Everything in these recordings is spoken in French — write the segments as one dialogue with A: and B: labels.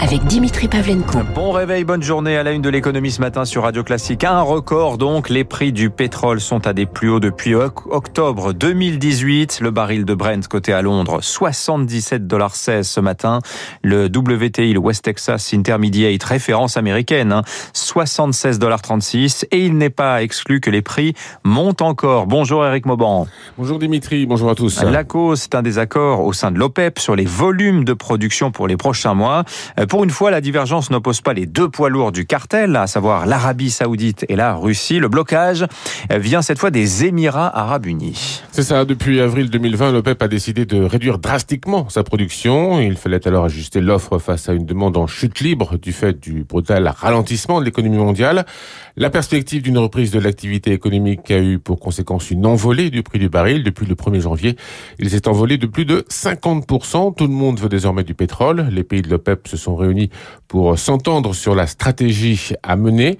A: avec Dimitri Pavlenko.
B: Bon réveil, bonne journée à la une de l'économie ce matin sur Radio Classique. Un record donc, les prix du pétrole sont à des plus hauts depuis octobre 2018. Le baril de Brent coté à Londres, 77,16$ ce matin. Le WTI, le West Texas Intermediate, référence américaine, 76,36$. Hein. Et il n'est pas exclu que les prix montent encore. Bonjour Eric Mauban.
C: Bonjour Dimitri, bonjour à tous.
B: La cause, c'est un désaccord au sein de l'OPEP sur les volumes de production pour les prochains mois. Pour une fois, la divergence n'oppose pas les deux poids lourds du cartel, à savoir l'Arabie saoudite et la Russie. Le blocage vient cette fois des Émirats arabes unis.
C: C'est ça, depuis avril 2020, l'OPEP a décidé de réduire drastiquement sa production. Il fallait alors ajuster l'offre face à une demande en chute libre du fait du brutal ralentissement de l'économie mondiale. La perspective d'une reprise de l'activité économique a eu pour conséquence une envolée du prix du baril. Depuis le 1er janvier, il s'est envolé de plus de 50%. Tout le monde veut désormais du pétrole. Les pays de l'OPEP se sont réunis pour s'entendre sur la stratégie à mener.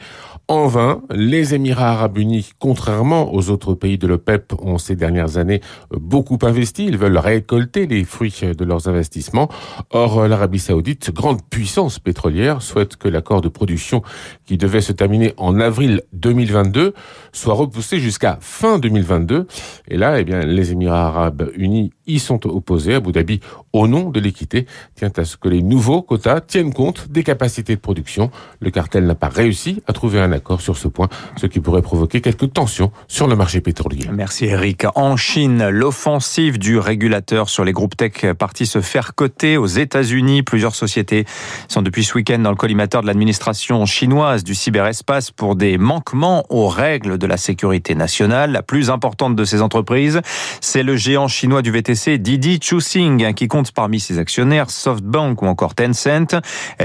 C: En vain, les Émirats arabes unis, contrairement aux autres pays de l'OPEP, ont ces dernières années beaucoup investi. Ils veulent récolter les fruits de leurs investissements. Or, l'Arabie saoudite, grande puissance pétrolière, souhaite que l'accord de production qui devait se terminer en avril 2022 soit repoussé jusqu'à fin 2022. Et là, eh bien, les Émirats arabes unis y sont opposés. Abu Dhabi, au nom de l'équité, tient à ce que les nouveaux quotas tiennent compte des capacités de production. Le cartel n'a pas réussi à trouver un accord sur ce point, ce qui pourrait provoquer quelques tensions sur le marché pétrolier.
B: Merci Eric. En Chine, l'offensive du régulateur sur les groupes tech partis se faire coter aux États-Unis. Plusieurs sociétés sont depuis ce week-end dans le collimateur de l'administration chinoise du cyberespace pour des manquements aux règles de la sécurité nationale. La plus importante de ces entreprises, c'est le géant chinois du VTC Didi Chuxing qui compte parmi ses actionnaires SoftBank ou encore Tencent.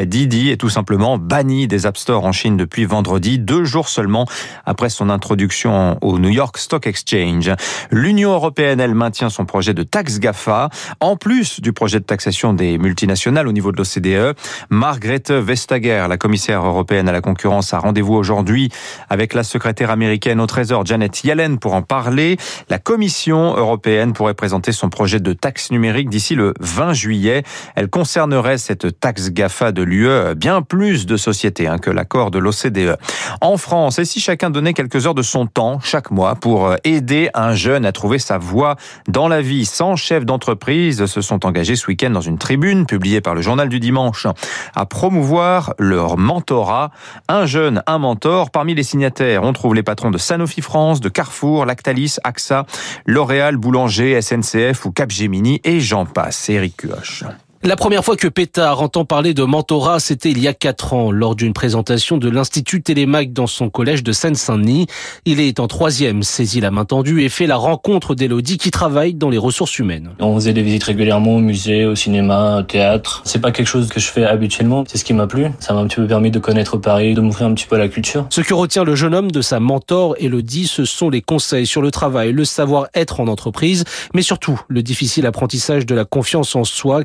B: Didi est tout simplement banni des App Store en Chine depuis vendredi, deux jours seulement après son introduction au New York Stock Exchange. L'Union européenne, elle, maintient son projet de taxe GAFA, en plus du projet de taxation des multinationales au niveau de l'OCDE. Margrethe Vestager, la commissaire européenne à la concurrence, a rendez-vous aujourd'hui avec la secrétaire américaine au Trésor, Janet Yellen, pour en parler. La Commission européenne pourrait présenter son projet de taxe numérique d'ici le 20 juillet. Elle concernerait cette taxe GAFA de l'UE bien plus de sociétés hein, que l'accord de l'OCDE. En France, et si chacun donnait quelques heures de son temps chaque mois pour euh, aider un jeune à trouver sa voie dans la vie, 100 chefs d'entreprise se sont engagés ce week-end dans une tribune publiée par le journal du dimanche à promouvoir leur mentorat. Un jeune, un mentor. Parmi les signataires, on trouve les patrons de Sanofi France, de Carrefour, Lactalis, AXA, L'Oréal, Boulanger, SNCF ou Capgemini et j'en passe. Eric Cuoche.
D: La première fois que Pétard entend parler de mentorat, c'était il y a quatre ans, lors d'une présentation de l'Institut Télémac dans son collège de Seine-Saint-Denis. Il est en troisième, saisit la main tendue et fait la rencontre d'Elodie qui travaille dans les ressources humaines.
E: On faisait des visites régulièrement au musée, au cinéma, au théâtre. C'est pas quelque chose que je fais habituellement, c'est ce qui m'a plu. Ça m'a un petit peu permis de connaître Paris, de m'ouvrir un petit peu à la culture.
D: Ce que retient le jeune homme de sa mentor, Elodie, ce sont les conseils sur le travail, le savoir-être en entreprise, mais surtout le difficile apprentissage de la confiance en soi,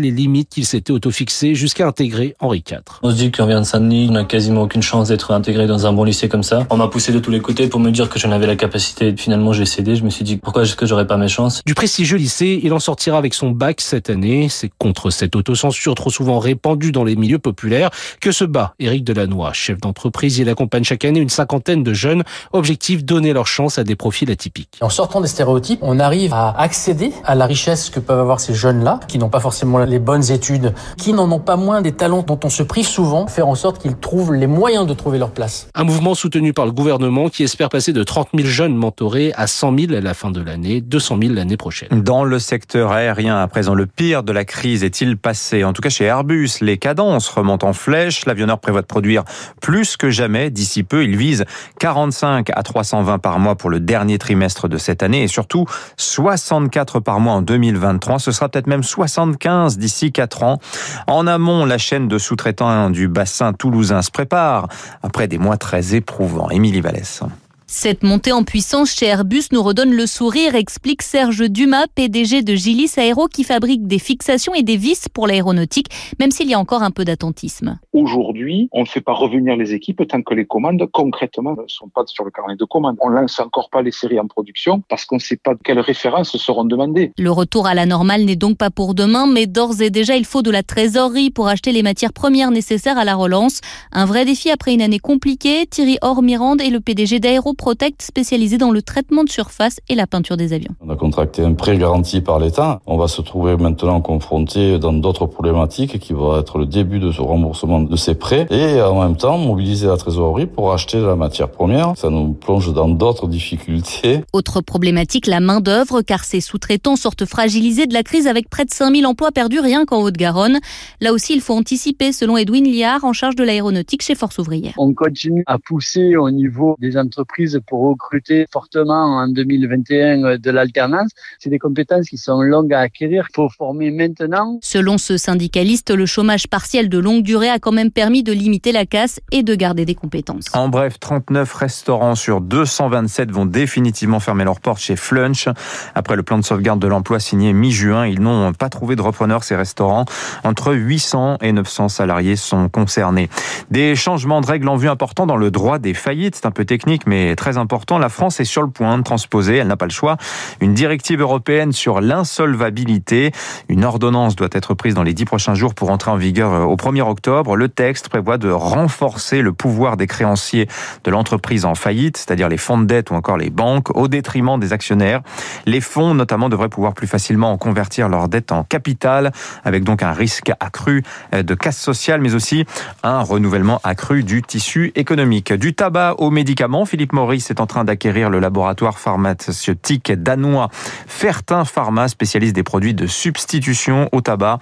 D: les limites qu'il s'était auto-fixées jusqu'à intégrer Henri IV.
E: On se dit qu'on vient de Saint-Denis, on n'a quasiment aucune chance d'être intégré dans un bon lycée comme ça. On m'a poussé de tous les côtés pour me dire que j'en avais la capacité. Finalement, j'ai cédé. Je me suis dit pourquoi est-ce que j'aurais pas mes chances?
D: Du prestigieux lycée, il en sortira avec son bac cette année. C'est contre cette autocensure trop souvent répandue dans les milieux populaires que se bat Éric Delannoy, chef d'entreprise. Il accompagne chaque année une cinquantaine de jeunes. Objectif donner leur chance à des profils atypiques.
F: En sortant des stéréotypes, on arrive à accéder à la richesse que peuvent avoir ces jeunes-là, qui n'ont pas forcément les bonnes études, qui n'en ont pas moins des talents dont on se prive souvent, faire en sorte qu'ils trouvent les moyens de trouver leur place.
D: Un mouvement soutenu par le gouvernement qui espère passer de 30 000 jeunes mentorés à 100 000 à la fin de l'année, 200 000 l'année prochaine.
B: Dans le secteur aérien, à présent, le pire de la crise est-il passé? En tout cas, chez Airbus, les cadences remontent en flèche. L'avionneur prévoit de produire plus que jamais. D'ici peu, il vise 45 à 320 par mois pour le dernier trimestre de cette année et surtout 64 par mois en 2023. Ce sera peut-être même 75 d'ici 4 ans. En amont, la chaîne de sous-traitants du bassin toulousain se prépare après des mois très éprouvants. Émilie Vallès.
G: Cette montée en puissance chez Airbus nous redonne le sourire, explique Serge Dumas, PDG de Gilis Aéro, qui fabrique des fixations et des vis pour l'aéronautique, même s'il y a encore un peu d'attentisme.
H: Aujourd'hui, on ne fait pas revenir les équipes tant que les commandes concrètement ne sont pas sur le carnet de commandes. On lance encore pas les séries en production parce qu'on ne sait pas quelles références seront demandées.
G: Le retour à la normale n'est donc pas pour demain, mais d'ores et déjà, il faut de la trésorerie pour acheter les matières premières nécessaires à la relance. Un vrai défi après une année compliquée. Thierry Ormirande est le PDG d'Aéro Protect spécialisé dans le traitement de surface et la peinture des avions.
I: On a contracté un prêt garanti par l'État. On va se trouver maintenant confronté dans d'autres problématiques qui vont être le début de ce remboursement de ces prêts et en même temps mobiliser la trésorerie pour acheter la matière première. Ça nous plonge dans d'autres difficultés.
G: Autre problématique, la main d'œuvre car ces sous-traitants sortent fragilisés de la crise avec près de 5000 emplois perdus rien qu'en Haute-Garonne. Là aussi, il faut anticiper selon Edwin Liard en charge de l'aéronautique chez Force Ouvrière.
J: On continue à pousser au niveau des entreprises pour recruter fortement en 2021 de l'alternance. C'est des compétences qui sont longues à acquérir. Il faut former maintenant.
G: Selon ce syndicaliste, le chômage partiel de longue durée a quand même permis de limiter la casse et de garder des compétences.
B: En bref, 39 restaurants sur 227 vont définitivement fermer leurs portes chez Flunch. Après le plan de sauvegarde de l'emploi signé mi-juin, ils n'ont pas trouvé de repreneurs ces restaurants. Entre 800 et 900 salariés sont concernés. Des changements de règles en vue importants dans le droit des faillites. C'est un peu technique, mais très important. La France est sur le point de transposer, elle n'a pas le choix, une directive européenne sur l'insolvabilité. Une ordonnance doit être prise dans les dix prochains jours pour entrer en vigueur au 1er octobre. Le texte prévoit de renforcer le pouvoir des créanciers de l'entreprise en faillite, c'est-à-dire les fonds de dette ou encore les banques, au détriment des actionnaires. Les fonds, notamment, devraient pouvoir plus facilement convertir leur dette en capital, avec donc un risque accru de casse sociale, mais aussi un renouvellement accru du tissu économique. Du tabac aux médicaments, Philippe Maurice est en train d'acquérir le laboratoire pharmaceutique danois Fertin Pharma, spécialiste des produits de substitution au tabac.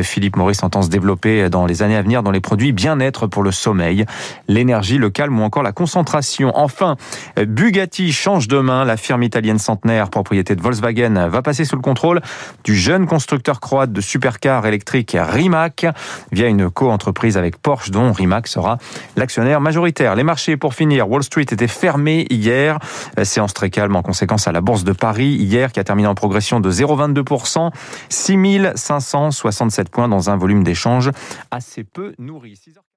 B: Philippe Maurice entend se développer dans les années à venir dans les produits bien-être pour le sommeil, l'énergie, le calme ou encore la concentration. Enfin, Bugatti change de main. La firme italienne centenaire, propriété de Volkswagen, va passer sous le contrôle du jeune constructeur croate de supercars électriques Rimac via une co-entreprise avec Porsche dont Rimac sera l'actionnaire majoritaire. Les marchés pour finir, Wall Street était hier. Séance très calme en conséquence à la Bourse de Paris hier qui a terminé en progression de 0,22%, 6567 points dans un volume d'échange assez peu nourri.